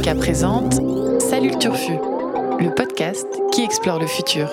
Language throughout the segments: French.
Erika présente Salut le Turfu, le podcast qui explore le futur.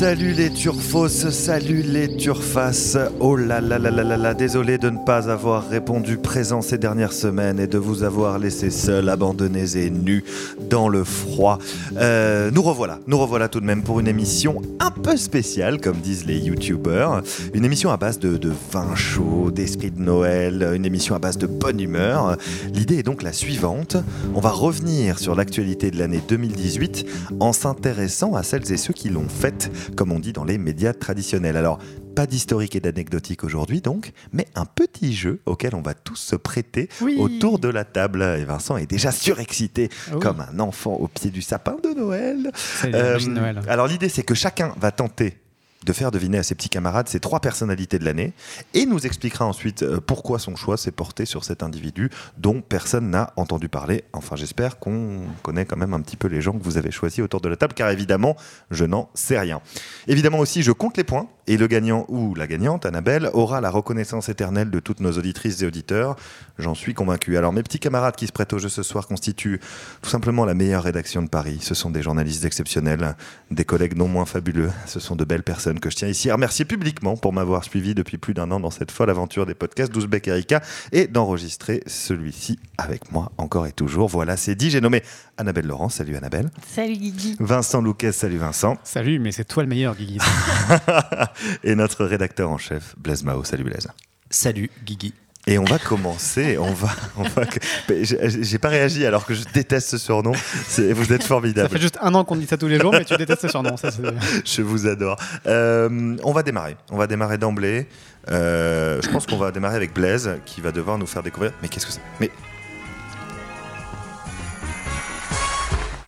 Salut les turfos, salut les turfas. Oh là là là là là là, désolé de ne pas avoir répondu présent ces dernières semaines et de vous avoir laissé seuls, abandonnés et nus dans le froid. Euh, nous revoilà, nous revoilà tout de même pour une émission un peu spéciale, comme disent les youtubeurs. Une émission à base de, de vin chaud, d'esprit de Noël, une émission à base de bonne humeur. L'idée est donc la suivante. On va revenir sur l'actualité de l'année 2018 en s'intéressant à celles et ceux qui l'ont faite comme on dit dans les médias traditionnels. Alors, pas d'historique et d'anecdotique aujourd'hui donc, mais un petit jeu auquel on va tous se prêter Oui. autour de la table. Et Vincent est déjà surexcité Ah oui. comme un enfant au pied du sapin de Noël. Euh, Noël. alors l'idée c'est que chacun va tenter de faire deviner à ses petits camarades ses trois personnalités de l'année et nous expliquera ensuite euh, pourquoi son choix s'est porté sur cet individu dont personne n'a entendu parler. Enfin j'espère qu'on connaît quand même un petit peu les gens que vous avez choisis autour de la table car évidemment je n'en sais rien. Évidemment aussi je compte les points et le gagnant ou la gagnante, Annabelle, aura la reconnaissance éternelle de toutes nos auditrices et auditeurs. J'en suis convaincu. Alors mes petits camarades qui se prêtent au jeu ce soir constituent tout simplement la meilleure rédaction de Paris. Ce sont des journalistes exceptionnels, des collègues non moins fabuleux. Ce sont de belles personnes que je tiens ici à remercier publiquement pour m'avoir suivi depuis plus d'un an dans cette folle aventure des podcasts d'Ouzbek Erika et d'enregistrer celui-ci avec moi encore et toujours. Voilà, c'est dit. J'ai nommé Annabelle Laurent. Salut Annabelle. Salut Guigui. Vincent Louquet. Salut Vincent. Salut, mais c'est toi le meilleur, Guigui. et notre rédacteur en chef, Blaise Mao. Salut Blaise. Salut Guigui. Et on va commencer. On va, on va. J'ai pas réagi alors que je déteste ce surnom. Vous êtes ça formidable. fait juste un an qu'on dit ça tous les jours, mais tu détestes ce surnom. Ça, Je vous adore. Euh, on va démarrer. On va démarrer d'emblée. Euh, je pense qu'on va démarrer avec Blaise qui va devoir nous faire découvrir. Mais qu'est-ce que c'est? Mais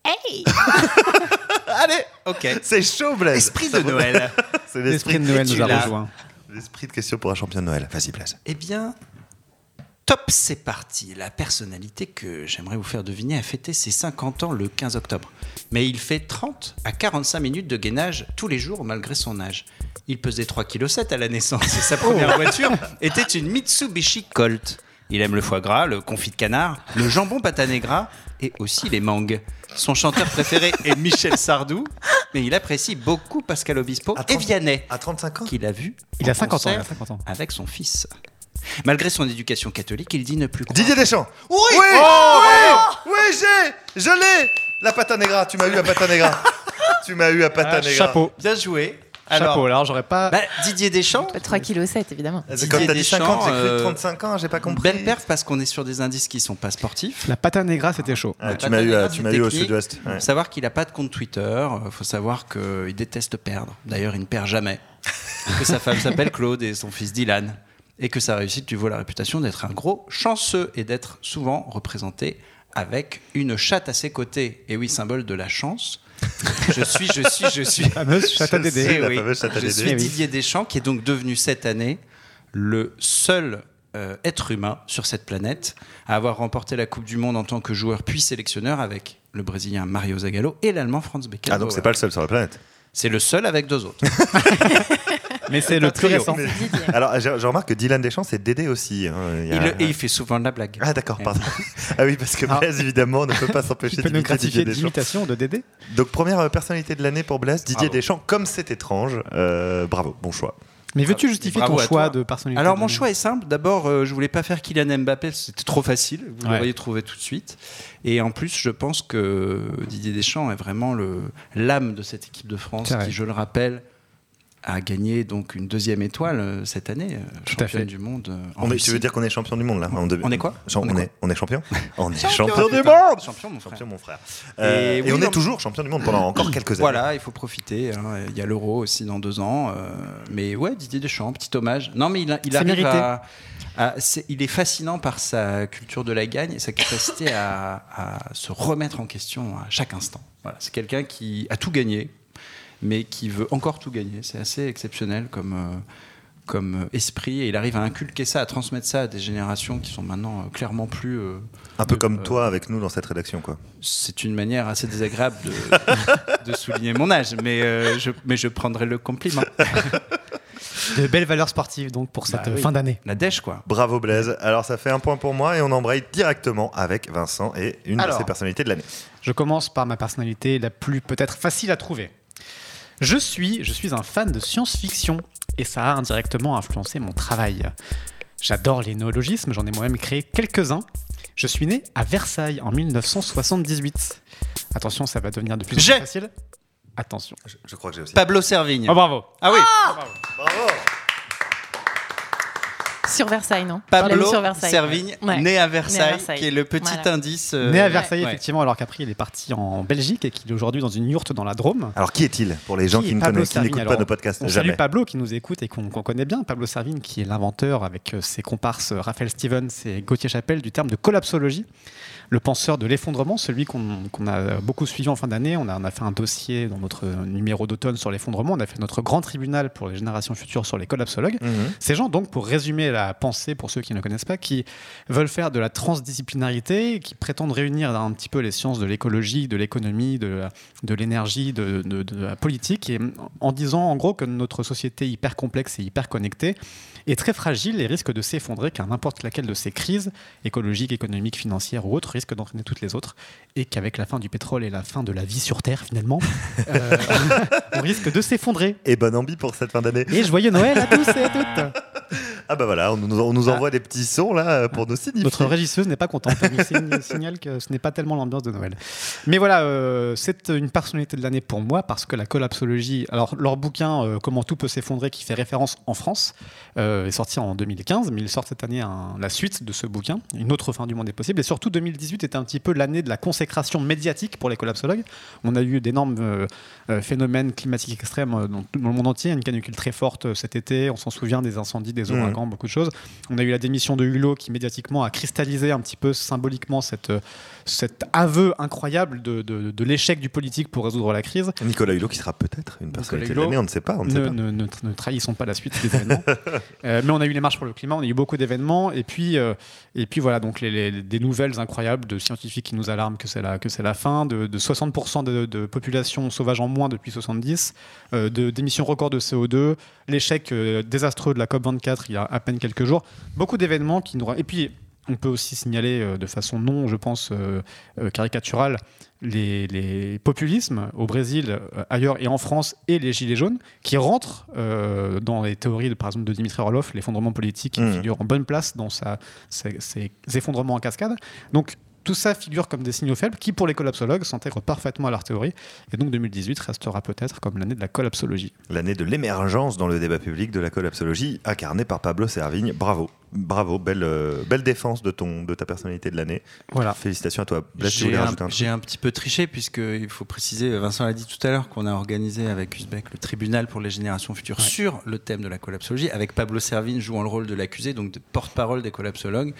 Hey allez, Ok. c'est chaud Blaise. Esprit Ça de Noël. C'est L'esprit de Noël nous a l'as. rejoints. l'esprit de question pour un champion de Noël. Vas-y Blaise. Eh bien, top, c'est parti. La personnalité que j'aimerais vous faire deviner a fêté ses 50 ans le 15 octobre. Mais il fait 30 à 45 minutes de gainage tous les jours malgré son âge. Il pesait 3,7 kg à la naissance et sa première voiture était une Mitsubishi Colt. Il aime le foie gras, le confit de canard, le jambon patané gras et aussi les mangues. Son chanteur préféré est Michel Sardou, mais il apprécie beaucoup Pascal Obispo et 30 Vianney À 35 ans? qu'il a vu Il a en 50 ans. Il a 50 ans. avec son fils. Malgré son éducation catholique, il dit ne plus croire. Didier Deschamps. Oui, Oui, oui, oui, j'ai, je l'ai. La pata negra. Tu m'as eu à pata negra. tu m'as eu à pata Ah, negra. chapeau. Bien joué. Chapeau. Alors, j'aurais pas. bah, Didier Deschamps, 3,7 kg évidemment. C'est Didier Comme t'as dit 50, j'ai cru Deschamps, euh, 35 ans, j'ai pas compris. belle perf parce qu'on est sur des indices qui sont pas sportifs. La pata negra, c'était chaud. Ah, tu m'as eu, à- tu m'as eu au sud-ouest. ouais. Faut savoir qu'il a pas de compte Twitter. euh, faut savoir qu'il déteste perdre. D'ailleurs, il ne perd jamais. Que sa femme s'appelle Claude et son fils Dylan. Et que sa réussite lui vaut la réputation d'être un gros chanceux et d'être souvent représenté avec une chatte à ses côtés. Et oui, symbole de la chance. Je suis, je suis, je suis. Fameuse chatte à Je Dédé. la oui, je suis. Didier Deschamps, qui est donc devenu cette année le seul euh, être humain sur cette planète à avoir remporté la Coupe du Monde en tant que joueur puis sélectionneur avec le Brésilien Mario Zagallo et l'Allemand Franz Beckenbauer. Ah donc c'est pas le seul sur la planète. C'est le seul avec deux autres. Mais c'est le plus trio. récent. Alors je, je remarque que Dylan Deschamps c'est Dédé aussi. hein. Il y a- Il, et il fait souvent de la blague. Ah d'accord, pardon. ah oui parce que Ah. Blaise évidemment ne peut pas s'empêcher nous d'imiter Didier gratifier Deschamps. de Dédé Donc première euh, personnalité de l'année pour Blaise, Didier Bravo. Deschamps. Comme c'est étrange, euh, bravo, bon choix. Mais veux-tu justifier Bravo ton choix toi. de personnalité Alors de mon choix est simple. D'abord, euh, je voulais pas faire Kylian Mbappé, c'était trop facile. Vous Ouais. l'auriez trouvé tout de suite. Et en plus, je pense que Didier Deschamps est vraiment l'âme de cette équipe de France, qui, je le rappelle, a gagné donc une deuxième étoile euh, cette année, euh, championne fait. du monde. euh, en On est- Russie. tu veux dire qu'on est champion du monde là On est quoi? On on, est est, on est champion? On est Champion, champion du monde Champion, mon frère. Champion mon frère. Euh, Et et oui, on non, est toujours champion du monde pendant encore quelques années. Voilà, il faut profiter. hein. Il y a l'Euro aussi dans deux ans. euh, mais ouais, Didier Deschamps, petit hommage. Non, mais il, a- il arrive mérité. à. à- c'est- il est fascinant par sa culture de la gagne et sa capacité à, à se remettre en question à chaque instant. Voilà, c'est quelqu'un qui a tout gagné mais qui veut encore tout gagner. C'est assez exceptionnel comme, euh, comme esprit, et il arrive à inculquer ça, à transmettre ça à des générations qui sont maintenant euh, clairement plus. euh, Un peu comme euh, toi avec nous dans cette rédaction, quoi. c'est une manière assez désagréable de, de souligner mon âge, mais, euh, je, mais je prendrai le compliment. De belles valeurs sportives donc pour cette Bah oui. fin d'année. La dèche, quoi. Bravo Blaise. Alors ça fait un point pour moi et on embraye directement avec Vincent et une Alors. de ses personnalités de l'année. Je commence par ma personnalité la plus peut-être facile à trouver. Je suis, je suis un fan de science-fiction et ça a indirectement influencé mon travail. J'adore les néologismes, j'en ai moi-même créé quelques-uns. Je suis né à Versailles en 1978. Attention, ça va devenir de plus en plus facile. Attention. Je, je crois que j'ai aussi. Pablo Servigne. Oh bravo. ah oui, Bravo. Sur Versailles, non Pablo sur Versailles. Servigne, Ouais. né à Versailles, Versailles. qui est le petit Voilà. indice. euh, né à Versailles ouais. effectivement, alors qu'après il est parti en Belgique et qu'il est aujourd'hui dans une yourte dans la Drôme. Alors qui est-il pour les gens Qui qui, n'écoutent pas nos podcasts On Jamais. salue Pablo qui nous écoute et qu'on qu'on connaît bien. Pablo Servigne qui est l'inventeur avec euh, ses comparses euh, Raphaël Stevens et Gauthier Chapelle du terme de collapsologie. Le penseur de l'effondrement, celui qu'on a beaucoup suivi en fin d'année. On a, on a fait un dossier dans notre numéro d'automne sur l'effondrement. On a fait notre grand tribunal pour les générations futures sur les collapsologues. Mhm. Ces gens, donc, pour résumer la pensée, pour ceux qui ne connaissent pas, qui veulent faire de la transdisciplinarité, qui prétendent réunir un petit peu les sciences de l'écologie, de l'économie, de, l'énergie, de, de- de la politique, et en disant en gros que notre société hyper complexe et hyper connectée est très fragile et risque de s'effondrer car n'importe laquelle de ces crises, écologiques, économiques, financières ou autres, risque d'entraîner toutes les autres, et qu'avec la fin du pétrole et la fin de la vie sur Terre, finalement, euh, on risque de s'effondrer. Et bonne ambi pour cette fin d'année. Et joyeux Noël à tous et à toutes Ah bah voilà, on nous, on nous envoie des petits sons là pour nous signifier. Notre régisseuse n'est pas contente. Elle signale que ce n'est pas tellement l'ambiance de Noël. Mais voilà, euh, c'est une personnalité de l'année pour moi parce que la collapsologie, alors leur bouquin euh, Comment tout peut s'effondrer, qui fait référence en France, euh, est sorti en 2015, mais il sort cette année un- la suite de ce bouquin, Une autre fin du monde est possible. Et surtout, 2018 était un petit peu l'année de la consécration médiatique pour les collapsologues. On a eu d'énormes euh, euh, phénomènes climatiques extrêmes euh, dans, dans le monde entier, une canicule très forte euh, cet été, on s'en souvient des incendies, des Mhm. Beaucoup de choses. On a eu la démission de Hulot qui médiatiquement a cristallisé un petit peu symboliquement cette, euh, cet aveu incroyable de, de- de l'échec du politique pour résoudre la crise. Nicolas Hulot qui sera peut-être une personnalité de l'année, on ne sait pas. On ne sait pas. ne- ne- ne trahissons pas la suite des événements. Euh, mais on a eu les marches pour le climat, on a eu beaucoup d'événements. Et puis, euh, et puis voilà, donc les, les- des nouvelles incroyables de scientifiques qui nous alarment que c'est la, que c'est la fin, de, de 60% de, de population sauvage en moins depuis 70, euh, de, d'émissions records de CO2, l'échec euh, désastreux de la COP24 il y a à peine quelques jours. Beaucoup d'événements qui nous. Et puis. On peut aussi signaler euh, de façon non, je pense, euh, euh, caricaturale, les, les populismes au Brésil, ailleurs et en France, et les gilets jaunes, qui rentrent euh, dans les théories, de, par exemple, de Dimitri Orlov, l'effondrement politique, qui Mhm. figure en bonne place dans sa, ses, ses effondrements en cascade. Donc, tout ça figure comme des signaux faibles qui, pour les collapsologues, s'intègrent parfaitement à leur théorie. Et donc 2018 restera peut-être comme l'année de la collapsologie. L'année de l'émergence dans le débat public de la collapsologie, incarnée par Pablo Servigne. Bravo, bravo, belle, euh, belle défense de, ton, de ta personnalité de l'année. Voilà. Félicitations à toi. J'ai un, un petit peu triché puisqu'il faut préciser, Vincent l'a dit tout à l'heure, qu'on a organisé avec Uzbek le tribunal pour les générations futures Ouais. sur le thème de la collapsologie, avec Pablo Servigne jouant le rôle de l'accusé, donc de porte-parole des collapsologues,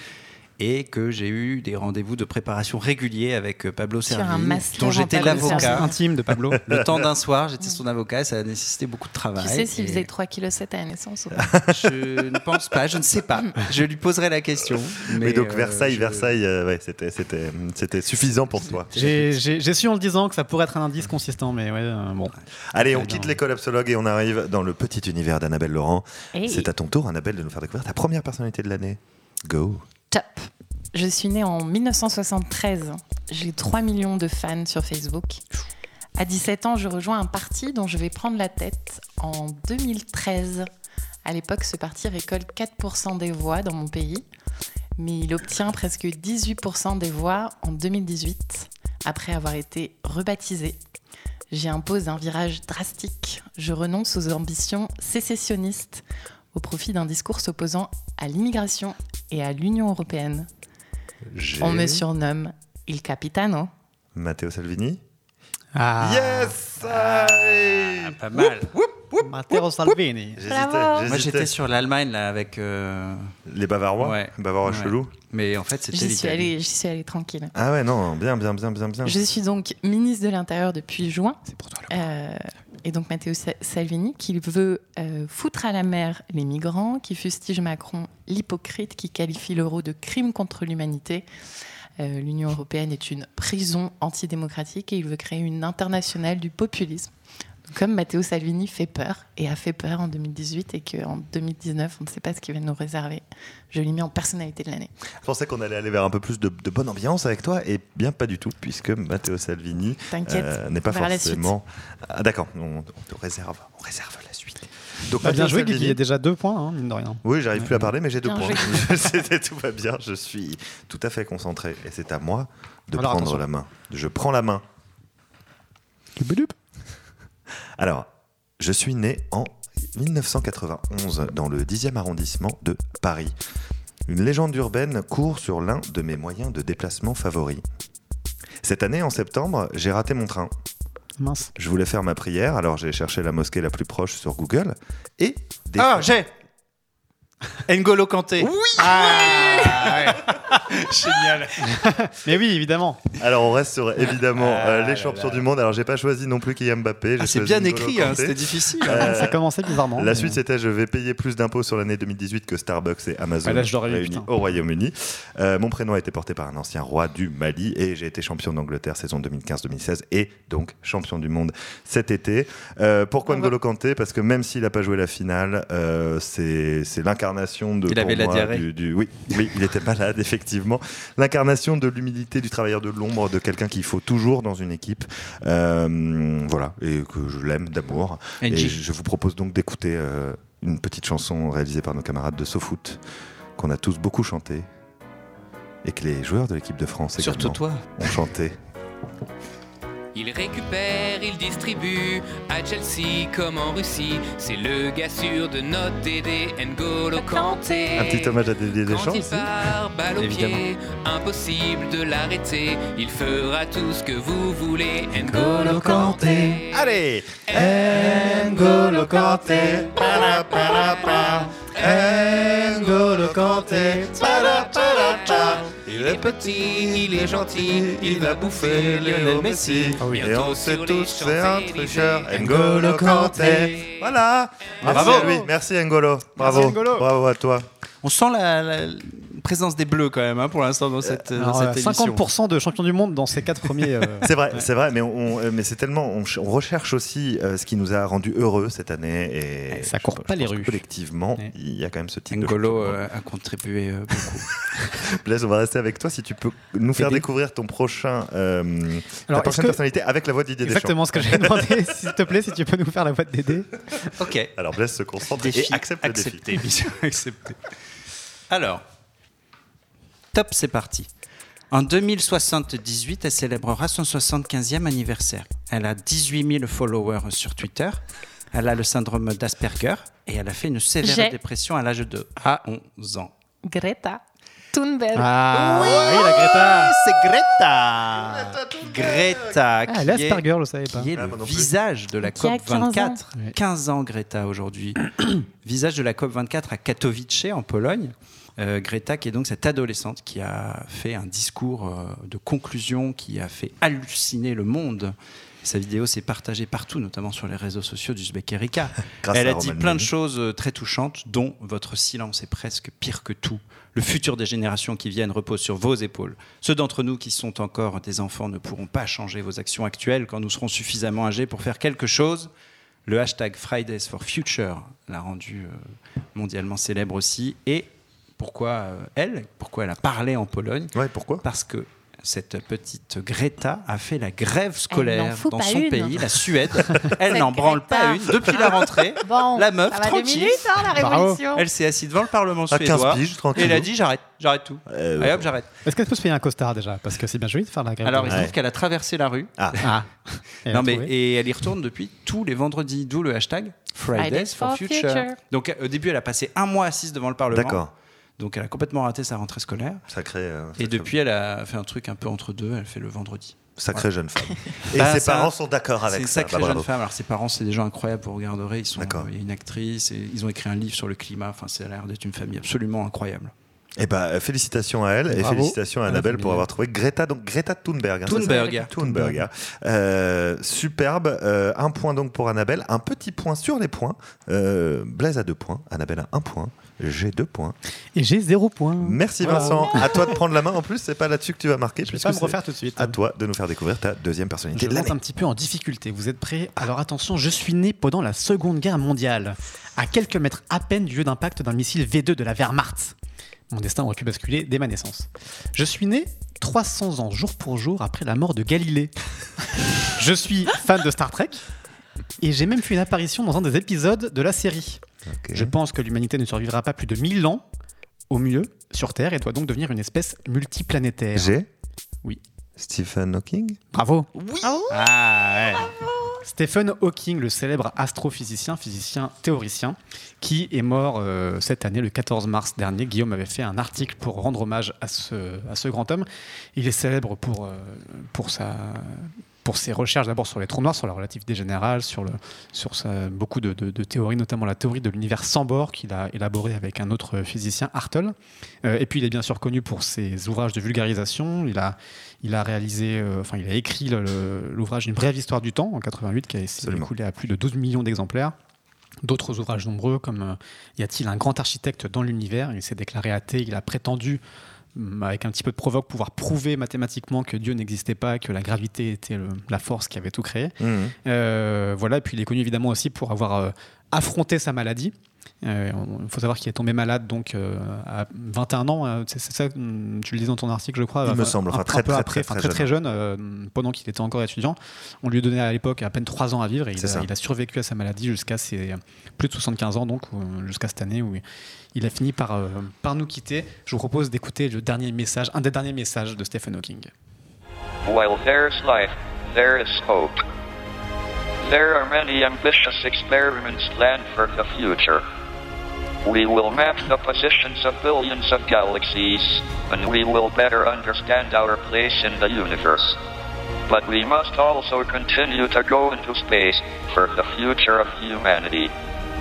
et que j'ai eu des rendez-vous de préparation réguliers avec euh, Pablo Servigne, dont j'étais l'avocat. Intime de Pablo. Le temps d'un soir, j'étais son avocat et ça a nécessité beaucoup de travail. Tu sais s'il Et faisait 3,7 kg à la naissance ou pas? Je ne pense pas, je ne sais pas. Je lui poserai la question. Mais, Mais donc euh, Versailles, je- Versailles, euh, ouais, c'était, c'était, c'était suffisant pour toi. J'ai j'ai- j'ai su en le disant que ça pourrait être un indice consistant, mais ouais, euh, bon. Allez, on quitte non. les collapsologues et on arrive dans le petit univers d'Annabelle Laurent. Hey, C'est à ton tour, Annabelle, de nous faire découvrir ta première personnalité de l'année. Go. Top. Je suis née en 1973. J'ai 3 millions de fans sur Facebook. À 17 ans, je rejoins un parti dont je vais prendre la tête en 2013. À l'époque, ce parti récolte 4% des voix dans mon pays, mais il obtient presque 18% des voix en 2018, après avoir été rebaptisé. J'y impose un virage drastique. Je renonce aux ambitions sécessionnistes au profit d'un discours s'opposant à l'immigration et à l'Union européenne. On me surnomme Il Capitano. Matteo Salvini. Ah, Yes aïe Pas mal. Matteo Salvini. J'hésitais. Moi j'étais sur l'Allemagne là avec. euh, Les Bavarois Ouais. Bavarois Ouais. chelous Mais en fait c'était J'y suis, l'Italie. allée, j'y suis allée tranquille. Ah ouais, non, bien, bien, bien, bien, bien. Je suis donc ministre de l'Intérieur depuis juin. C'est pour toi. le- Euh, et donc Matteo Sa- Salvini, qui veut euh, foutre à la mer les migrants, qui fustige Macron l'hypocrite, qui qualifie l'euro de crime contre l'humanité. Euh, L'Union européenne est une prison antidémocratique et il veut créer une internationale du populisme. Comme Matteo Salvini fait peur et a fait peur en 2018 et qu'en 2019, on ne sait pas ce qu'il va nous réserver, je l'ai mis en personnalité de l'année. Je pensais qu'on allait aller vers un peu plus de, de bonne ambiance avec toi, et bien pas du tout, puisque Matteo Salvini T'inquiète. euh, n'est pas forcément. Ah, D'accord, on, on te réserve, on réserve la suite. Donc, Bah, bien joué, Guy. Salvini- Il y a déjà deux points, hein, mine de rien. Oui, j'arrive plus à parler, mais j'ai deux Bien points. tout va bien, je suis tout à fait concentré, et c'est à moi de Alors, prendre attention. la main. Je prends la main. Alors, je suis né en 1991 dans le 10e arrondissement de Paris. Une légende urbaine court sur l'un de mes moyens de déplacement favoris. Cette année, en septembre, j'ai raté mon train. Mince. Je voulais faire ma prière, alors j'ai cherché la mosquée la plus proche sur Google et des Ah, j'ai N'Golo Kanté. Oui ah, Génial. Mais oui, évidemment. Alors on reste sur évidemment Ah euh, là les champions là. du monde. Alors j'ai pas choisi non plus Kylian Mbappé. Ah, c'est bien écrit, hein, c'était difficile. Euh, ça commençait bizarrement. La mais- suite c'était je vais payer plus d'impôts sur l'année 2018 que Starbucks et Amazon Ah, là, je réunis au Royaume-Uni. Euh, mon prénom a été porté par un ancien roi du Mali et j'ai été champion d'Angleterre saison 2015-2016 et donc champion du monde cet été. Euh, pourquoi. N'Golo Kanté? Parce que même s'il n'a pas joué la finale, euh, c'est c'est l'incarnation de Il pour avait la diarrhée. du- du- oui, oui, il était malade effectivement. L'incarnation de l'humilité du travailleur de l'ombre, de quelqu'un qu'il faut toujours dans une équipe. Euh, voilà, et que je l'aime d'amour. Et je vous propose donc d'écouter euh, une petite chanson réalisée par nos camarades de SoFoot, qu'on a tous beaucoup chanté, et que les joueurs de l'équipe de France Surtout toi. ont chanté. Il récupère, il distribue à Chelsea comme en Russie. C'est le gars sûr de notre Dédé N'Golo Kanté. Un petit hommage à Dédé Quand Deschamps il aussi. part, balle au pied, impossible de l'arrêter. Il fera tout ce que vous voulez. N'Golo Kanté. Allez N'Golo Kanté. N'Golo Kanté. Il est petit, il est gentil, il va bouffer Lionel Messi. Et Bientôt on sait tous, c'est un tricheur. N'Golo Kanté. Voilà. Merci Bravo. à lui. Merci N'Golo. Bravo. N'Golo. Bravo à toi. On sent la, la présence des bleus quand même hein, pour l'instant dans cette, dans Alors, cette euh, émission. 50% de champions du monde dans ces quatre premiers. euh, C'est vrai, c'est vrai, mais, on, mais c'est tellement. On, ch- on recherche aussi euh, ce qui nous a rendu heureux cette année. Et Et ça je- court je pas les rues. Collectivement, Ouais. il y a quand même ce type de. N'Golo euh, a contribué euh, beaucoup. Blaise, on va rester avec toi si tu peux nous faire découvrir ton prochain, euh, ta Alors, prochaine est-ce que- personnalité avec la voix de Didier Exactement ce que j'avais demandé. S'il te plaît, si tu peux nous faire la voix de Dédé. ok. Alors Blaise se concentre et accepte le défi. accepté. Mission acceptée. Alors, top, c'est parti. En 2078, elle célébrera son 75e anniversaire. Elle a 18 000 followers sur Twitter. Elle a le syndrome d'Asperger et elle a fait une sévère dépression à l'âge de à 11 ans. Greta Thunberg. Ah oui, la Greta. c'est Greta Greta, Ah, qui elle est je le savais pas. qui est Ah, le plus. visage de la Qui a COP 15 ans. 24. Ouais. 15 ans Greta aujourd'hui. visage de la COP 24 à Katowice en Pologne. Euh, Greta qui est donc cette adolescente qui a fait un discours euh, de conclusion qui a fait halluciner le monde. Sa vidéo s'est partagée partout, notamment sur les réseaux sociaux d'Uzbek Erika. Elle a dit Roman plein de choses euh, très touchantes, dont votre silence est presque pire que tout. Le futur des générations qui viennent repose sur vos épaules. Ceux d'entre nous qui sont encore des enfants ne pourront pas changer vos actions actuelles quand nous serons suffisamment âgés pour faire quelque chose. Le hashtag Fridays for Future l'a rendu mondialement célèbre aussi. Et pourquoi euh, elle Pourquoi elle a parlé en Pologne Ouais, pourquoi? Parce que cette petite Greta a fait la grève scolaire dans son une. pays, la Suède. Elle n'en branle pas une depuis la rentrée. Bon, La meuf, ça va deux tranquille. minutes, hein, la révolution. Elle s'est assise devant le Parlement À 15 suédois piges, et elle a dit j'arrête, j'arrête tout. Euh, Allez hop, j'arrête. Est-ce qu'elle peut se payer un costard déjà? Parce que c'est bien joli de faire la grève. Alors il se trouve qu'elle a traversé la rue. Ah. Elle Non a mais et elle y retourne depuis tous les vendredis, d'où le hashtag Fridays, for, Future. Future. Donc euh, au début elle a passé un mois assise devant le Parlement. D'accord. Donc elle a complètement raté sa rentrée scolaire. Sacré. euh, Et depuis elle a fait un truc un peu entre deux. Elle fait le vendredi. Sacrée jeune femme. Et Bah, ses ça- parents sont d'accord C'est avec ça. sacrée Bah, jeune femme. Alors ses parents, c'est des gens incroyables. Vous regarderez, ils sont. D'accord. Il y a une actrice et ils ont écrit un livre sur le climat. Enfin, ça a l'air d'être une famille absolument incroyable. Eh ben, félicitations à elle et Bravo. félicitations à Annabelle pour avoir trouvé Greta, donc Greta Thunberg. hein, Thunberg. Thunberg. Euh, superbe. Euh, un point donc pour Annabelle. Un petit point sur les points. Euh, Blaise a deux points. Annabelle a un point. J'ai deux points. Et j'ai zéro point. Merci Voilà. Vincent. À toi de prendre la main. En plus, c'est pas là-dessus que tu vas marquer. Je vais puisque pas me refaire tout de suite. À toi de nous faire découvrir ta deuxième personnalité Je monte un petit peu en difficulté. Vous êtes prêts? Alors attention, je suis né pendant la Seconde Guerre mondiale, à quelques mètres à peine du lieu d'impact d'un missile V2 de la Wehrmacht. Mon destin aurait pu basculer dès ma naissance. Je suis né 300 ans jour pour jour après la mort de Galilée. je suis fan de Star Trek et j'ai même fait une apparition dans un des épisodes de la série. Je pense que l'humanité ne survivra pas plus de 1000 ans au mieux sur Terre et doit donc devenir une espèce multiplanétaire. J'ai Oui. Stephen Hawking? Bravo. Oui. Ah ouais. Stephen Hawking, le célèbre astrophysicien, physicien théoricien, qui est mort euh, cette année, le 14 mars dernier. Guillaume avait fait un article pour rendre hommage à ce, grand homme. Il est célèbre pour, euh, pour, ses recherches d'abord sur les trous noirs, sur la relativité générale, sur, beaucoup de, théories, notamment la théorie de l'univers sans bord qu'il a élaboré avec un autre physicien, Hartle. Euh, et puis il est bien sûr connu pour ses ouvrages de vulgarisation. Il a, il a réalisé, euh, enfin il a écrit l'ouvrage Une brève histoire du temps en 88 qui a écoulé à plus de 12 millions d'exemplaires. D'autres ouvrages nombreux comme euh, Y a-t-il un grand architecte dans l'univers? Il s'est déclaré athée, il a prétendu hum, avec un petit peu de provoque pouvoir prouver mathématiquement que Dieu n'existait pas, que la gravité était le- la force qui avait tout créé. Mhm. Euh, voilà, et puis il est connu évidemment aussi pour avoir euh, affronté sa maladie. Euh, Il faut savoir qu'il est tombé malade donc euh, à 21 ans, euh, c'est ça, hum, tu le dis dans ton article, je crois. Il me semble, un- enfin, un très, peu très, après, très, très jeune, euh, pendant qu'il était encore étudiant. On lui donnait à l'époque à peine 3 ans à vivre et il a, ça. il a survécu à sa maladie jusqu'à ses plus de 75 ans, donc jusqu'à cette année où il a fini par, euh, par nous quitter. Je vous propose d'écouter le dernier message, un des derniers messages de Stephen Hawking. While there's life, there is hope. There are many ambitious experiments planned for the future. We will map the positions of billions of galaxies, and we will better understand our place in the universe. But we must also continue to go into space for the future of humanity.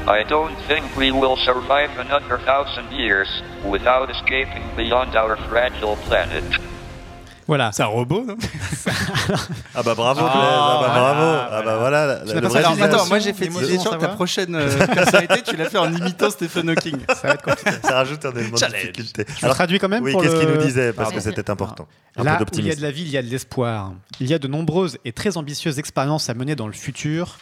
I don't think we will survive another thousand years without escaping beyond our fragile planet. Voilà. C'est un robot, non Ah bah bravo, Ah, Blaise. Ah bah voilà, bravo. Ah bah voilà. la- la- n'as le pas vrai fait Alors, attends, moi j'ai fait gens, ta prochaine euh, personnalité, tu l'as fait en imitant Stephen Hawking. Ça va être compliqué. Ça rajoute un élément de difficulté. Je le traduis quand même oui, qu'est-ce qu'il le- nous disait? Parce Pardon. que c'était important. Un Là peu où il y a de la vie, il y a de l'espoir. Il y a de nombreuses et très ambitieuses expériences à mener dans le futur.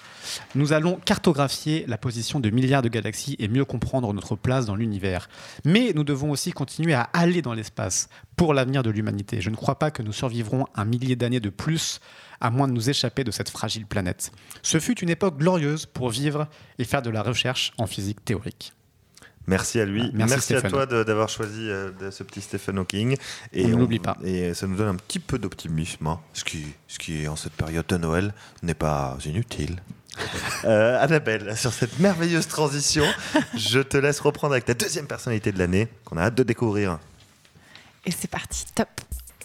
Nous allons cartographier la position de milliards de galaxies et mieux comprendre notre place dans l'univers. Mais nous devons aussi continuer à aller dans l'espace pour l'avenir de l'humanité. Je ne crois pas que nous survivrons un millier d'années de plus à moins de nous échapper de cette fragile planète. Ce fut une époque glorieuse pour vivre et faire de la recherche en physique théorique. Merci à lui. Merci, à toi d'avoir choisi euh, ce petit Stephen Hawking. Et On l'oublie pas. Et ça nous donne un petit peu d'optimisme, hein, ce, qui, ce qui, en cette période de Noël, n'est pas inutile. Euh, Annabelle, sur cette merveilleuse transition, je te laisse reprendre avec ta deuxième personnalité de l'année qu'on a hâte de découvrir. Et c'est parti, top.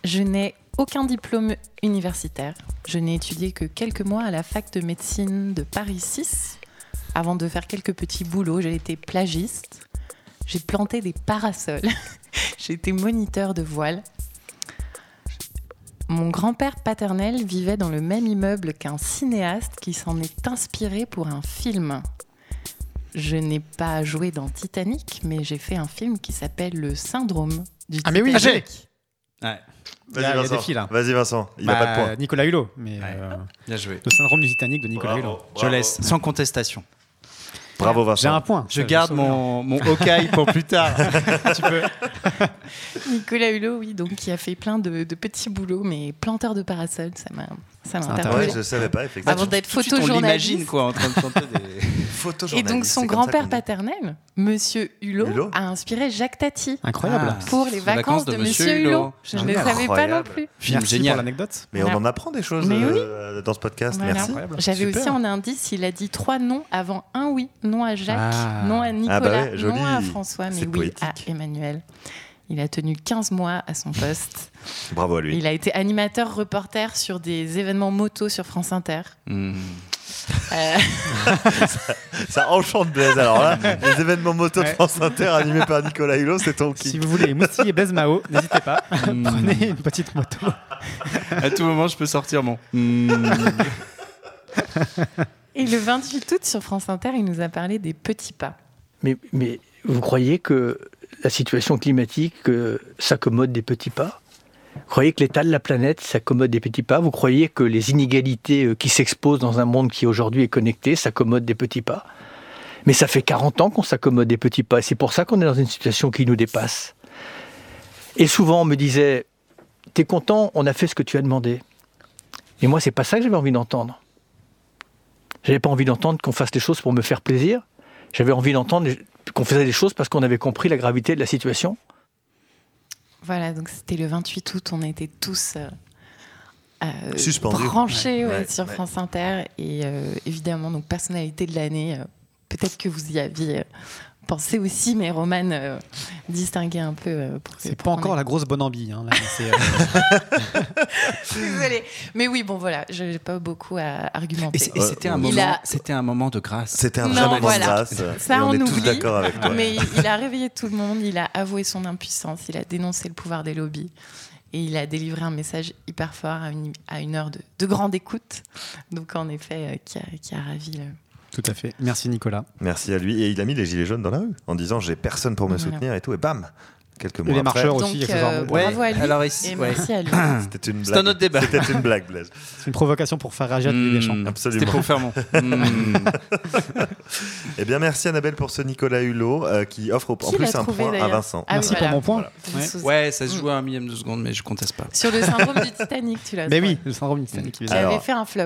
Je n'ai aucun diplôme universitaire. Je n'ai étudié que quelques mois à la fac de médecine de Paris 6. Avant de faire quelques petits boulots, j'ai été plagiste. J'ai planté des parasols. j'ai été moniteur de voile. Mon grand-père paternel vivait dans le même immeuble qu'un cinéaste qui s'en est inspiré pour un film. Je n'ai pas joué dans Titanic, mais j'ai fait un film qui s'appelle Le syndrome du Ah mais oui, Titanic. j'ai Ouais, Il y a- il y a des filles, là. Vas-y Vincent, il n'a Bah, pas de point. Nicolas Hulot, mais Ouais. euh, bien joué. le syndrome du Titanic de Nicolas Hulot. Je laisse, sans contestation. Bravo Vincent. J'ai un point. Je garde mon, mon Hawkeye pour plus tard. Tu peux. Nicolas Hulot, oui, donc qui a fait plein de, petits boulots, mais planteur de parasols, ça m'a, ça. Ouais, je savais pas, effectivement. Avant d'être de on l'imagine photojournaliste. quoi, en train de chanter des. Et donc son grand-père paternel, Monsieur Hulot, Hulot a inspiré Jacques Tati Incroyable. Ah. pour les vacances, de, Monsieur Hulot. Je ne le savais pas non plus. Film Merci génial. l'anecdote. Mais on en apprend des choses oui. euh, dans ce podcast, Voilà. merci. J'avais aussi en indice, il a dit trois noms avant un oui. Non à Jacques, Ah. non à Nicolas, Ah bah ouais, joli. non à François, mais oui poétique. à Emmanuel. Il a tenu 15 mois à son poste. Bravo à lui. Il a été animateur reporter sur des événements moto sur France Inter. Hmm. Euh, Ça enchante Blaise. Alors là, les événements moto de. France Inter animés par Nicolas Hulot, c'est ton Si kick. vous voulez moustiller Blaise Mao, n'hésitez pas. Hmm. Prenez une petite moto. À tout moment, je peux sortir mon. et le 28 août, sur France Inter, il nous a parlé des petits pas. Mais, mais vous croyez que la situation climatique euh, s'accommode des petits pas Vous croyez que l'état de la planète s'accommode des petits pas? Vous croyez que les inégalités euh, qui s'exposent dans un monde qui aujourd'hui est connecté s'accommodent des petits pas? Mais ça fait 40 ans qu'on s'accommode des petits pas. et C'est pour ça qu'on est dans une situation qui nous dépasse. Et souvent, on me disait T'es content, on a fait ce que tu as demandé. Et moi, c'est pas ça que j'avais envie d'entendre. J'avais pas envie d'entendre qu'on fasse les choses pour me faire plaisir. J'avais envie d'entendre qu'on faisait des choses parce qu'on avait compris la gravité de la situation. Voilà, donc c'était le 28 août, on était tous euh, euh, Suspendus. branchés Ouais, ouais, ouais, sur ouais. France Inter. Et euh, évidemment, donc personnalité de l'année, euh, peut-être que vous y aviez pensé aussi, mais Roman euh, distinguait un peu. euh, C'est pour pas encore la grosse bonne ambi. Hein, là, mais c'est, euh, Désolée. Mais oui, bon voilà, je n'ai pas beaucoup à argumenter. Et c'était un, moment- a- c'était un moment de grâce. C'était un Non, vrai moment voilà. de grâce. Ça, et on, on est tous d'accord avec toi. Mais il a réveillé tout le monde, il a avoué son impuissance, il a dénoncé le pouvoir des lobbies et il a délivré un message hyper fort à une, à une heure de, de grande écoute. Donc en effet, euh, qui, a, qui a ravi. le- Tout à fait. Merci Nicolas. Merci à lui. Et il a mis les gilets jaunes dans la rue en disant j'ai personne pour me Voilà. soutenir et tout. Et bam Quelques Et mois les après, marcheurs Donc aussi, euh, bravo à lui alors ici, et ouais. merci à lui. C'était une C'est blague. un autre débat. C'était une blague, Blaise. C'est une provocation pour faire réagir Didier Deschamps. Mmh, Absolument. C'était pour faire mon. Mmh. Eh bien, merci Annabelle pour ce Nicolas Hulot euh, qui offre en Qui plus un trouvé, point à Vincent. Ah Merci voilà. pour mon point. Vous Ouais. ça se joue à un millième de seconde, mais je conteste pas. Sur le syndrome du Titanic, tu l'as Mais trouvé. oui, le syndrome du Titanic, Qui évidemment. Alors- avait fait un flop.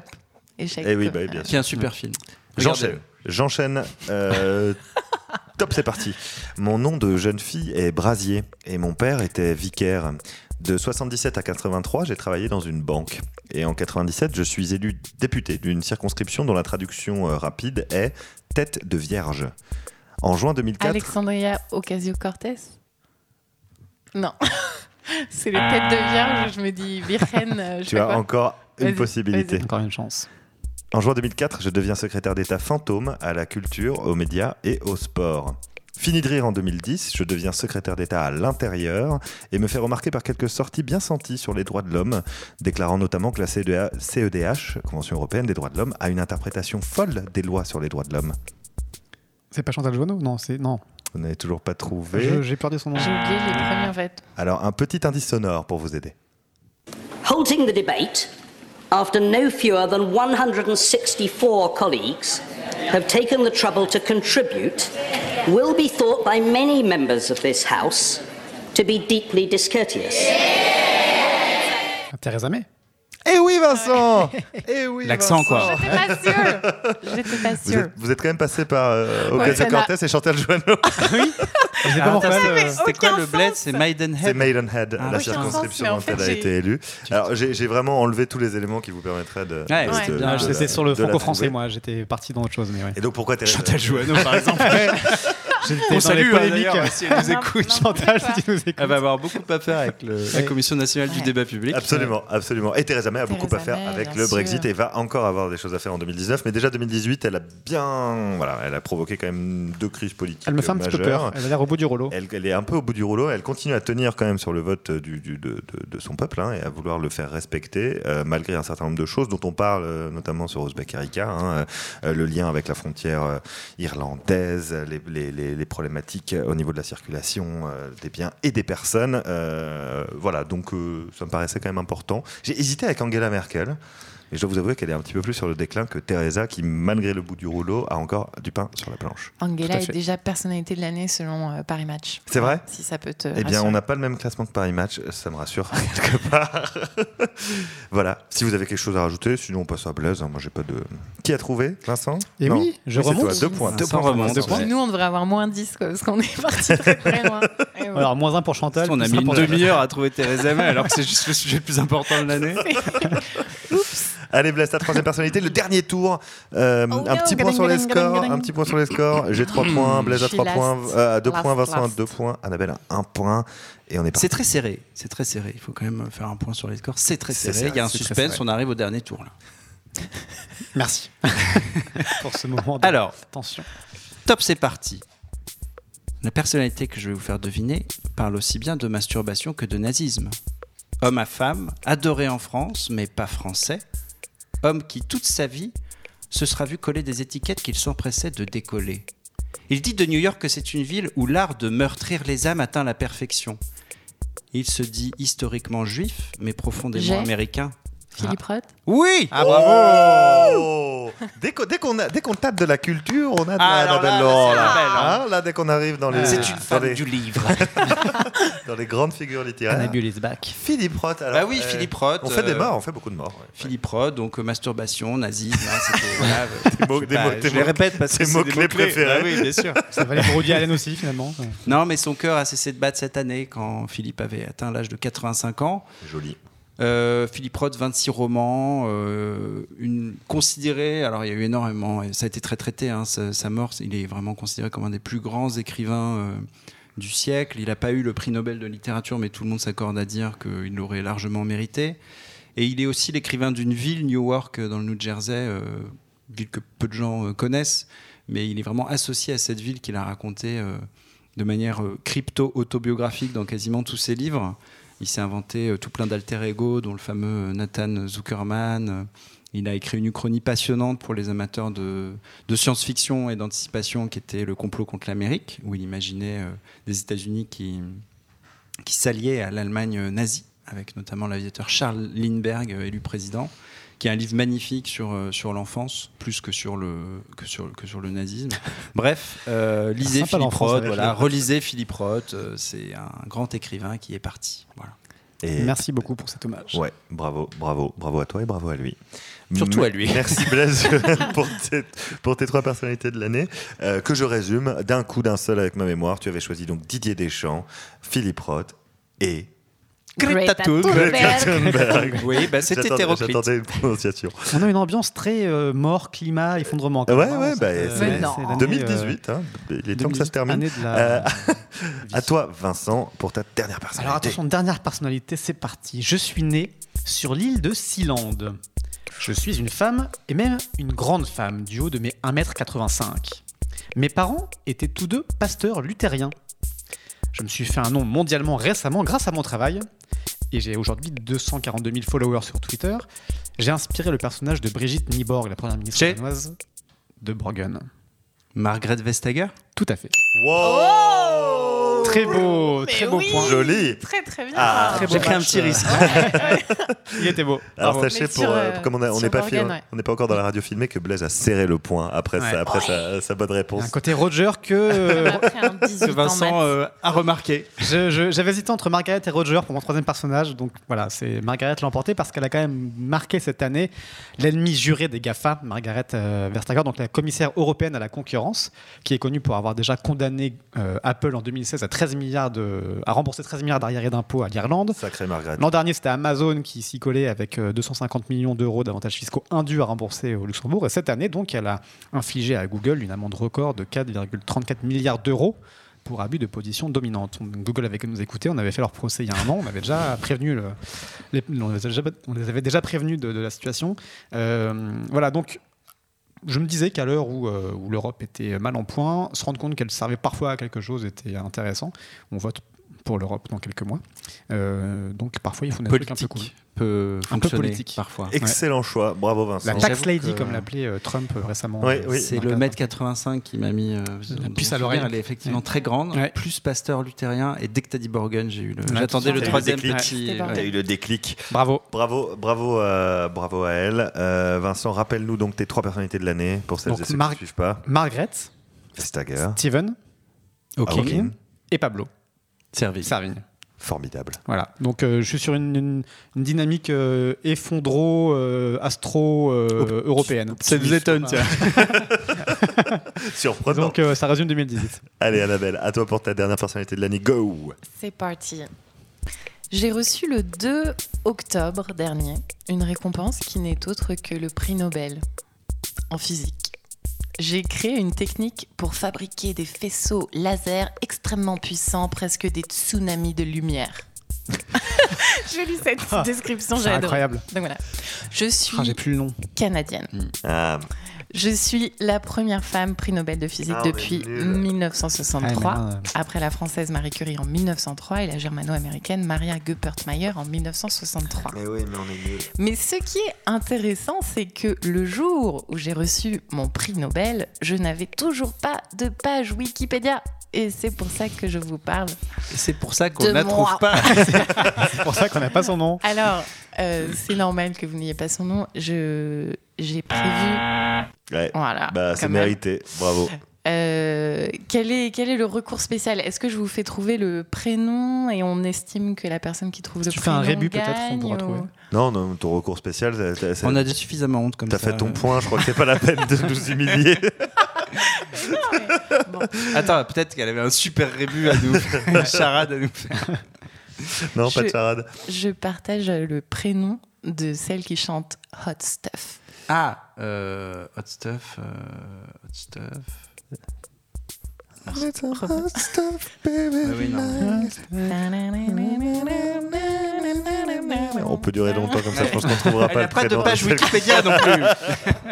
Échec. Eh oui, bah, bien Qui est un super film. J'enchaîne. J'enchaîne. Euh, top, c'est parti. Mon nom de jeune fille est Brasier et mon père était vicaire. De 77 à 83, j'ai travaillé dans une banque. Et en 97, je suis élu député d'une circonscription dont la traduction euh, rapide est tête de vierge. En juin 2004, Alexandria Ocasio-Cortez? Non. C'est les têtes de vierge, je me dis Virgen, euh, je tu as quoi. encore une possibilité. Encore une chance. En juin 2004, je deviens secrétaire d'État fantôme à la culture, aux médias et au sport. Fini de rire en 2010, je deviens secrétaire d'État à l'intérieur et me fais remarquer par quelques sorties bien senties sur les droits de l'homme, déclarant notamment que la CEDH, CEDH, Convention européenne des droits de l'homme, a une interprétation folle des lois sur les droits de l'homme. C'est pas Chantal Joanneau? Non, c'est non. Vous n'avez toujours pas trouvé. J'ai perdu son nom. J'ai oublié les fait. Alors, un petit indice sonore pour vous aider. Halting the debate after no fewer than 164 colleagues have taken the trouble to contribute will be thought by many members of this House to be deeply discourteous. Theresa May. Eh oui, Vincent Eh oui, L'accent, quoi. J'étais pas sûre J'étais pas Vous sûre. êtes, vous êtes quand même passé par euh, Ouais, n'a- Ocasio-Cortez et Chantal Joanneau. Ah, pourquoi. attends, euh, C'était quoi le bled. C'est Maidenhead. C'est Maidenhead, Ah, la circonscription sens, en dont elle fait, a été élue. Alors j'ai vraiment enlevé tous les éléments qui vous permettraient de. Ouais, c'était sur le franco-français, moi. J'étais parti dans autre chose, mais ouais. Et donc pourquoi t'es Chantal Joanneau, par exemple. J'étais On salue les polémiques. d'ailleurs, si elle nous N'importe écoute. quoi. Chantal, si tu nous écoutes. Elle va avoir beaucoup à faire avec le- la. Commission nationale du débat public. Absolument, absolument. Et Theresa May a beaucoup à faire avec le Brexit sûr. et va encore avoir des choses à faire en 2019. Mais déjà 2018, elle a bien, voilà, elle a provoqué quand même deux crises politiques Elle me fait un petit peu majeures. peur. Elle a l'air au bout du rouleau. Elle, elle est un peu au bout du rouleau. Elle continue à tenir quand même sur le vote du, du- de, de- de son peuple hein, et à vouloir le faire respecter, euh, malgré un certain nombre de choses dont on parle, euh, notamment sur Uzbek Erika, hein, euh, le lien avec la frontière irlandaise, les, les- les- les problématiques au niveau de la circulation euh, des biens et des personnes. euh, voilà, donc euh, ça me paraissait quand même important. J'ai hésité avec Angela Merkel. Et je dois vous avouer qu'elle est un petit peu plus sur le déclin que Teresa, qui, malgré le bout du rouleau, a encore du pain sur la planche. Angela est déjà personnalité de l'année selon euh, Paris Match. C'est vrai? Si ça peut te. Eh bien, on n'a pas le même classement que Paris Match, ça me rassure quelque part. voilà, si vous avez quelque chose à rajouter, sinon on passe à Blaise. hein, moi, j'ai pas de. Qui a trouvé Vincent? Et Non. oui, je c'est remonte. toi, deux points. Deux points. remonte, Deux points. Nous, on devrait avoir moins 10 quoi, parce qu'on est parti très très loin. Ouais. Alors, moins un pour Chantal. On a mis un une demi-heure à trouver Theresa May alors que c'est juste le sujet le plus important de l'année. Allez, Blaise, ta troisième personnalité, le dernier tour. Euh, Oh un no, petit point sur les scores. Un petit point sur les scores. J'ai trois points, Blaise a suis trois last. points, euh, à deux Last, points, Vincent last. deux points, Annabelle à un point. Et on est parti. C'est très serré. C'est très serré. Il faut quand même faire un point sur les scores. C'est très serré. Il y a un suspense. On arrive au dernier tour. Là. Merci pour ce moment de Alors, tension. top, c'est parti. La personnalité que je vais vous faire deviner parle aussi bien de masturbation que de nazisme. Homme à femme, adoré en France, mais pas français. Homme qui, toute sa vie, se sera vu coller des étiquettes qu'il s'empressait de décoller. Il dit de New York que c'est une ville où l'art de meurtrir les âmes atteint la perfection. Il se dit historiquement juif, mais profondément américain. Philippe Roth Oui Ah bravo Oh dès qu'on dès qu'on a- dès qu'on tape de la culture, on a de Ah, la, alors la là, belle là, lore, c'est là. la belle, hein. Hein, là, dès qu'on arrive dans les, C'est une dans femme les, du livre. dans les grandes figures littéraires. Is back. Philippe Roth. Alors, Bah oui, euh, Philippe Roth. On fait des euh, morts, on fait beaucoup de morts. ouais. Philippe Roth, donc euh, masturbation, nazisme, hein, c'était voilà. Des mots- je sais des pas, mots- je des les mots- répète parce tes que c'est des mots-clés mots-clés. préférés. Bah oui, bien sûr. Ça valait pour Woody Allen aussi finalement. Non, mais son cœur a cessé de battre cette année quand Philippe avait atteint l'âge de 85 ans. Joli. Euh, Philippe Roth, 26 romans, euh, considéré, alors il y a eu énormément, ça a été très traité, hein, sa, mort, il est vraiment considéré comme un des plus grands écrivains euh, du siècle. Il n'a pas eu le prix Nobel de littérature, mais tout le monde s'accorde à dire qu'il l'aurait largement mérité. Et il est aussi l'écrivain d'une ville, Newark, dans le New Jersey, ville que peu de gens connaissent, mais il est vraiment associé à cette ville qu'il a racontée de manière crypto-autobiographique dans quasiment tous ses livres. Il s'est inventé euh, tout plein d'alter ego, dont le fameux euh, Nathan Zuckerman. Euh, Il a écrit une uchronie passionnante pour les amateurs de, science-fiction et d'anticipation qui était le complot contre l'Amérique, où il imaginait des États-Unis qui, qui s'alliaient à l'Allemagne nazie, avec notamment l'aviateur Charles Lindbergh, élu président, qui est un livre magnifique sur, euh, sur l'enfance, plus que sur le, que sur, que sur le nazisme. Bref, euh, lisez Sympa Philippe Roth, voilà, relisez Philippe Roth, euh, c'est un grand écrivain qui est parti. Voilà. Et Merci beaucoup pour cet hommage. Ouais, bravo, bravo, bravo à toi et bravo à lui. Surtout à lui. Merci Blaise pour, tes, pour tes trois personnalités de l'année. Euh, que je résume d'un coup, d'un seul avec ma mémoire. Tu avais choisi donc Didier Deschamps, Philippe Roth et Greta Thunberg. Greta Thunberg. Oui, bah, hétéroclite. J'attendais une prononciation. On a une ambiance très euh, mort, climat, effondrement. Ouais, hein, ouais, bah, euh, c'est- Mais non. c'est l'année, 2018, hein, il est temps que ça se 2018, termine. la Euh. À toi, Vincent, pour ta dernière personnalité. Alors attention, dernière personnalité, c'est parti. Je suis né sur l'île de Sealand. Je suis une femme et même une grande femme du haut de mes 1m85. Mes parents étaient tous deux pasteurs luthériens. Je me suis fait un nom mondialement récemment grâce à mon travail et j'ai aujourd'hui 242 000 followers sur Twitter. J'ai inspiré le personnage de Brigitte Nyborg, la première ministre Chez- danoise de Borgen. Margaret Vestager? Tout à fait. Wow Très beau, très beau oui. point. Joli Très très bien. Ah, Très J'ai pris un petit risque. Il était beau. Alors Bravo. sachez pour sur, euh, comme on n'est pas Morgan, ouais. on n'est pas encore dans la radio filmée que Blaise a serré le point après Ouais. sa, après sa, sa bonne réponse. un côté Roger que euh, Après un 18 Que ans Vincent euh, a remarqué. J'avais hésité entre Margaret et Roger pour mon troisième personnage. Donc voilà, c'est Margaret l'a emporté parce qu'elle a quand même marqué cette année l'ennemi juré des GAFA, Margaret euh, Vestager, donc la commissaire européenne à la concurrence, qui est connue pour avoir déjà condamné euh, Apple en 2016 à 13 milliards de, à rembourser 13 milliards d'arriérés d'impôts à l'Irlande. Sacré Margaret. L'an dernier, c'était Amazon qui s'y collait avec euh, 250 millions d'euros d'avantages fiscaux indus à rembourser au Luxembourg. Et cette année, donc, elle a infligé à Google une amende record de 4,34 milliards d'euros pour abus de position dominante. Google avait nous écouter, on avait fait leur procès il y a un an, on avait déjà prévenu, le- les, on, les avait déjà, on les avait déjà prévenus de, de la situation. Euh, voilà, donc je me disais qu'à l'heure où, euh, où l'Europe était mal en point, se rendre compte qu'elle servait parfois à quelque chose était intéressant. On vote pour l'Europe dans quelques mois. Euh, donc parfois il faut des trucs un peu cool. Peut Un peu politique. parfois. Excellent choix, bravo Vincent. La tax lady, que- comme l'appelait euh, Trump euh, récemment. Oui, Euh, oui. C'est le mètre 85 qui m'a mis. euh, La puce à l'oreille. Elle est effectivement Ouais. très grande. Ouais. Plus pasteur luthérien. Et dès que t'as dit Borgen, j'ai eu le. Ouais, J'attendais le troisième T'as petit. a eu le déclic. Bravo. Bravo, bravo, euh, bravo à elle. Euh, Vincent, rappelle-nous donc tes trois personnalités de l'année pour celles Donc, et ceux qui ne suivent pas. Margaret, Vestager, Steven Hawking. et Pablo Service. Servigne. Formidable. Voilà. Donc euh, je suis sur une, une- une dynamique euh, effondro, euh, astro euh, européenne. Ça nous étonne, tiens. Surprenant. Donc euh, ça résume 2018. Allez, Annabelle, à toi pour ta dernière personnalité de l'année. Go C'est parti. J'ai reçu le 2 octobre dernier une récompense qui n'est autre que le prix Nobel en physique. J'ai créé une technique pour fabriquer des faisceaux laser extrêmement puissants, presque des tsunamis de lumière. Je lis cette Ah, description, C'est j'adore. incroyable. Donc voilà. Je suis Ah, J'ai plus le nom. canadienne. Ah, Je suis la première femme prix Nobel de physique Ah, depuis nuls. 1963. Ah, non, après la française Marie Curie en 1903 et la germano-américaine Maria Goeppert-Mayer en 1963. mais oui, mais on est nuls. Mais ce qui est intéressant, c'est que le jour où j'ai reçu mon prix Nobel, je n'avais toujours pas de page Wikipédia. Et c'est pour ça que je vous parle. C'est pour ça qu'on ne la trouve moi. pas. C'est pour ça qu'on n'a pas son nom. Alors, euh, c'est normal que vous n'ayez pas son nom. Je j'ai prévu. Ouais. Voilà. Bah, c'est mérité. Bravo. Euh, quel, est, quel est le recours spécial? Est-ce que je vous fais trouver le prénom et on estime que la personne qui trouve le tu fais prénom un rébut, peut-être, on pourra ou- trouver. Non, non, ton recours spécial, t'as- t'as- On a déjà suffisamment honte comme t'as ça. fait ton point. Je crois que c'est pas la peine de nous humilier. Bon. Attends, peut-être qu'elle avait un super rébut à nous, une charade à nous faire. Non, pas de Je- charade. Je partage le prénom de celle qui chante Hot Stuff. Ah, euh, hot stuff, euh, hot stuff. Ah. On peut durer longtemps comme ça. Je pense qu'on trouvera pas n'a le pas de page Wikipédia non plus.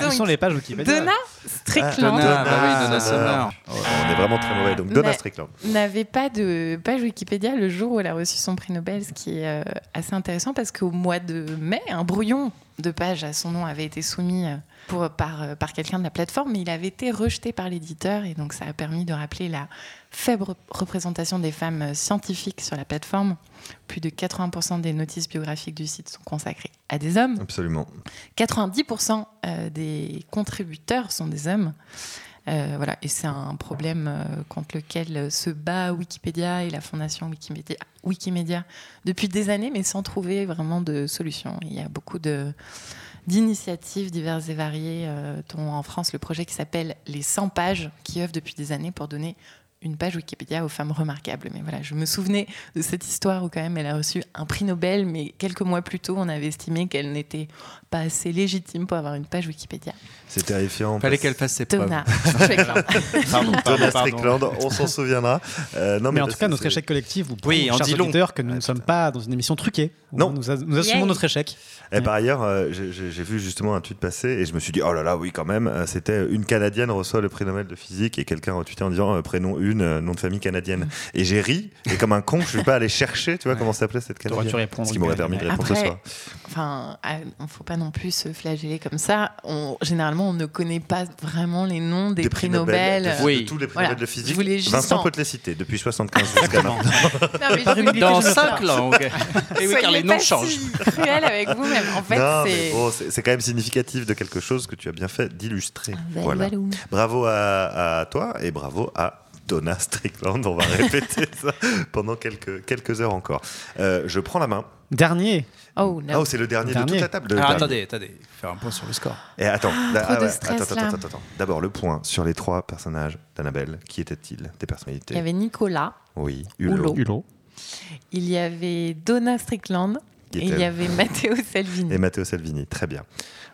Ce sont les pages Wikipédia. Donna Strickland Donna, bah oui, Donna Ah, Summer. Oh, On est vraiment très mauvais. Donc, Donna Strickland. n'avait pas de page Wikipédia le jour où elle a reçu son prix Nobel, ce qui est euh, assez intéressant parce qu'au mois de mai, un brouillon de page à son nom avait été soumis euh, pour, par, euh, par quelqu'un de la plateforme, mais il avait été rejeté par l'éditeur et donc ça a permis de rappeler la faible représentation des femmes euh, scientifiques sur la plateforme. Plus de 80% des notices biographiques du site sont consacrées à des hommes. Absolument. 90% euh, des contributeurs sont des hommes. Euh, voilà, et c'est un problème euh, contre lequel euh, se bat Wikipédia et la fondation Wikimedia, depuis des années, mais sans trouver vraiment de solution. Il y a beaucoup d'initiatives diverses et variées, dont en France le projet qui s'appelle Les 100 pages, qui œuvre depuis des années pour donner une page Wikipédia aux femmes remarquables. Mais voilà, je me souvenais de cette histoire où quand même elle a reçu un prix Nobel, mais quelques mois plus tôt, on avait estimé qu'elle n'était pas assez légitime pour avoir une page Wikipédia. C'est terrifiant. Fallait qu'elle fasse ses preuves. Pardon, Donna pardon, pardon. Strickland, on s'en souviendra. Euh, non, mais en tout cas, notre échec collectif vous prouve, Oui, en dit long. que nous ne sommes pas dans une émission truquée. Non. Nous, a- nous assumons notre échec. Et par ailleurs, euh, j'ai- vu justement un tweet passer et je me suis dit, oh là là, oui, quand même. euh, C'était une Canadienne reçoit le prix Nobel de physique et quelqu'un a retweeté en disant euh, prénom une, euh, nom de famille canadienne. Et j'ai ri et comme un con, je suis pas allé chercher, tu vois, Ouais. comment s'appelait cette Canadienne. répondre. Ce qui m'aurait permis de répondre ce Après, soir. Enfin, il ne faut pas non plus se flageller comme ça. On, généralement, on ne connaît pas vraiment les noms des, prix Nobel. de, Oui. de tous les prix Voilà. Nobel de physique. Vincent en- peut te les citer depuis 75 jusqu'à maintenant. Non, mais je voulais Dans juste- cinq langues. Et oui, car les noms changent. si cruel avec vous-même. En fait, c'est. bon, c'est c'est quand même significatif de quelque chose que tu as bien fait d'illustrer. Valou, Voilà. valou. Bravo à, à toi et bravo à Donna Strickland. On va répéter ça pendant quelques, quelques heures encore. Euh, je prends la main. Dernier. Oh, Ah, non. oh, c'est le dernier, de Dernier. toute la table. le Alors attendez, attendez, faire un point sur le score. Et attends, là- trop de ouais, stress, attends, là. attends, attends, attends. D'abord, le point sur les trois personnages d'Annabelle. Qui étaient-ils Des personnalités Il y avait Nicolas, Oui, Hulot. Hulot. Il y avait Donna Strickland et il y avait Matteo Salvini. Et Matteo Salvini. Très bien.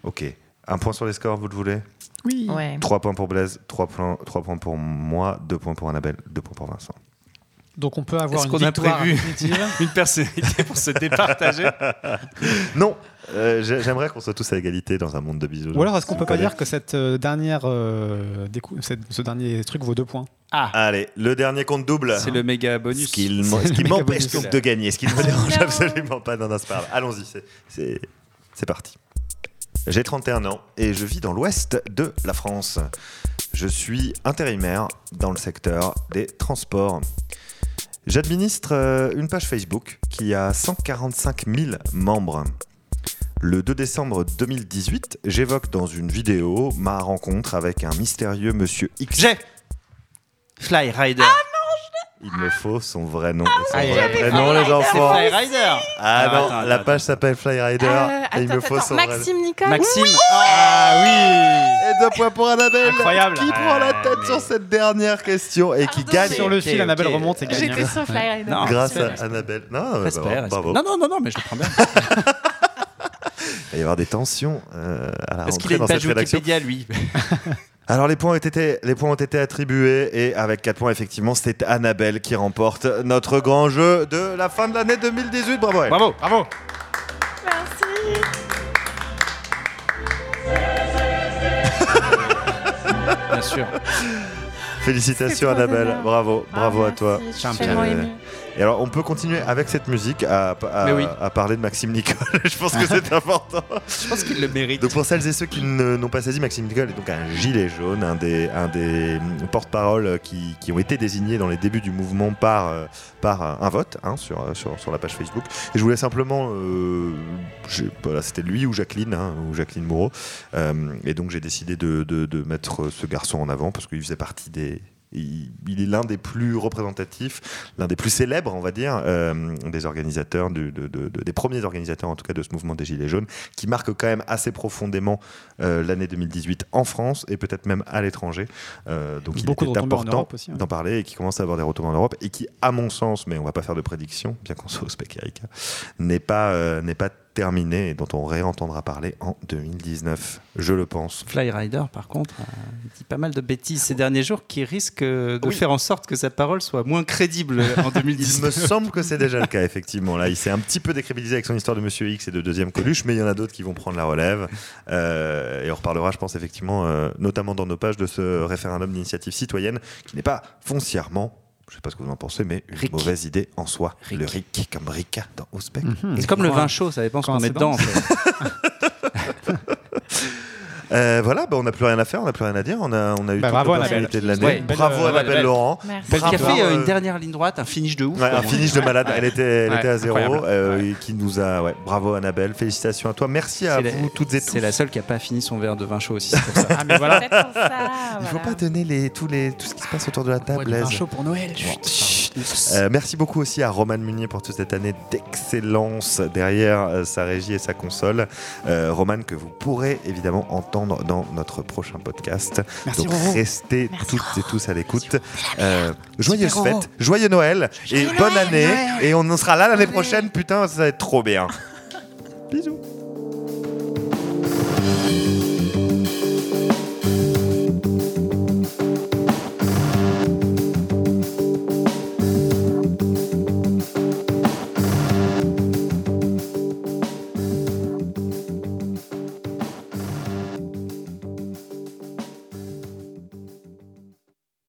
Ok. Un point sur les scores, vous le voulez? Oui. Ouais. 3 points pour Blaise, 3 points, trois points pour moi, 2 points pour Annabelle, 2 points pour Vincent. Donc on peut avoir une qu'on a victoire prévu. Une personnalité pour se départager. Non euh, j'ai- J'aimerais qu'on soit tous à égalité dans un monde de bisous. Ou alors est-ce qu'on peut pas dire que cette euh, dernière euh, décou- cette- ce dernier truc vaut deux points? Ah, Allez, le dernier compte double. c'est le méga bonus. Ce qui, m'empêche donc de gagner, ce qui ne me dérange absolument pas. Non, non, c'est pas. Allons-y, c'est- c'est c'est parti. J'ai 31 ans et je vis dans l'ouest de la France. Je suis intérimaire dans le secteur des transports. J'administre euh, une page Facebook qui a 145 000 membres. Le 2 décembre 2018, j'évoque dans une vidéo ma rencontre avec un mystérieux monsieur X. J'ai Fly Rider. Il me faut son vrai nom et son Ah, vrai prénom, les enfants. C'est Fly Rider. Ah non, attends, la page s'appelle Fly Rider Euh, et il attends, me faut attends, son vrai Maxime Nicole Maxime. Ah oui. Et deux points pour Annabelle Incroyable. qui prend la tête mais- sur cette dernière question et qui gagne Sur le fil, Annabelle remonte et gagne. J'étais sur Fly Rider. Non, grâce à Annabelle. Non, bah, Respect, bah, respect. bravo. Non, non, non, non, mais je le prends bien. Il va y avoir des tensions euh, à la Parce qu'il rentrée a une dans cette page. Wikipédia, lui. Alors les points, ont été, les points ont été attribués et avec 4 points effectivement c'est Annabelle qui remporte notre grand jeu de la fin de l'année 2018. Bravo elle. Bravo, bravo. Bien sûr. Félicitations Annabelle, aimable. bravo, Ah, bravo à merci, toi. Je Et alors on peut continuer avec cette musique à, à- Mais oui. à parler de Maxime Nicole. Je pense que c'est important. Je pense qu'il le mérite. Donc pour celles et ceux qui n'ont pas saisi, Maxime Nicole est donc un gilet jaune, un des, un des porte-paroles qui, qui ont été désignés dans les débuts du mouvement par, euh, par un, vote hein, sur, euh, sur, sur la page Facebook. Et je voulais simplement, euh, voilà, c'était lui ou Jacqueline, hein, ou Jacqueline Moreau. Euh, et donc j'ai décidé de, de- de mettre ce garçon en avant parce qu'il faisait partie des... Il, il est l'un des plus représentatifs, l'un des plus célèbres, on va dire, euh, des organisateurs, du- de- de- de- des premiers organisateurs en tout cas de ce mouvement des Gilets jaunes, qui marque quand même assez profondément euh, l'année 2018 en France et peut-être même à l'étranger. Euh, donc il Beaucoup était important hein. d'en parler et qui commence à avoir des retours en Europe et qui, à mon sens, mais on va pas faire de prédiction, bien qu'on soit au Spec Erika, n'est pas, n'est pas terminé et dont on réentendra parler en 2019, je le pense. Fly Rider, par contre, a dit pas mal de bêtises ces derniers jours qui risquent de Oui. faire en sorte que sa parole soit moins crédible en Il me 2019. semble que c'est déjà le cas, effectivement. Là, il s'est un petit peu décrédibilisé avec son histoire de Monsieur X et de deuxième Coluche, mais il y en a d'autres qui vont prendre la relève. Euh, et on reparlera, je pense, effectivement, euh, notamment dans nos pages, de ce référendum d'initiative citoyenne qui n'est pas foncièrement, je sais pas ce que vous en pensez, mais une mauvaise idée en soi. Le RIC, comme Rika dans Ospec. Mhm. C'est comme le vin chaud, ça dépend ce qu'on met dedans. en Coïncidence. fait. Euh, voilà, bah, on n'a plus rien à faire, on n'a plus rien à dire. On a, on a eu Bah, toute bravo, l'opportunité de l'année. Ouais, bravo euh, Annabelle ouais, Laurent. Merci. Qui a fait euh, euh, une dernière ligne droite, un finish de ouf. Ouais, un finish de malade. Elle était, elle Ouais, était à zéro. euh, qui nous a. Ouais, bravo Annabelle. Félicitations à toi. Merci à la- vous toutes et tous. C'est la seule qui n'a pas fini son verre de vin chaud aussi. c'est pour ça. Ah, mais voilà. Il faut voilà. pas donner les, tous les, tout ce qui se passe autour de la table. Vin chaud pour Noël. Euh, merci beaucoup aussi à Roman Munier pour toute cette année d'excellence derrière euh, sa régie et sa console. Euh, Roman que vous pourrez évidemment entendre dans notre prochain podcast. Merci, Donc Roro. restez Merci, toutes Roro. et tous à l'écoute. Joyeuses fêtes, joyeux Noël et bonne année. Et on en sera là l'année prochaine. Putain, ça va être trop bien.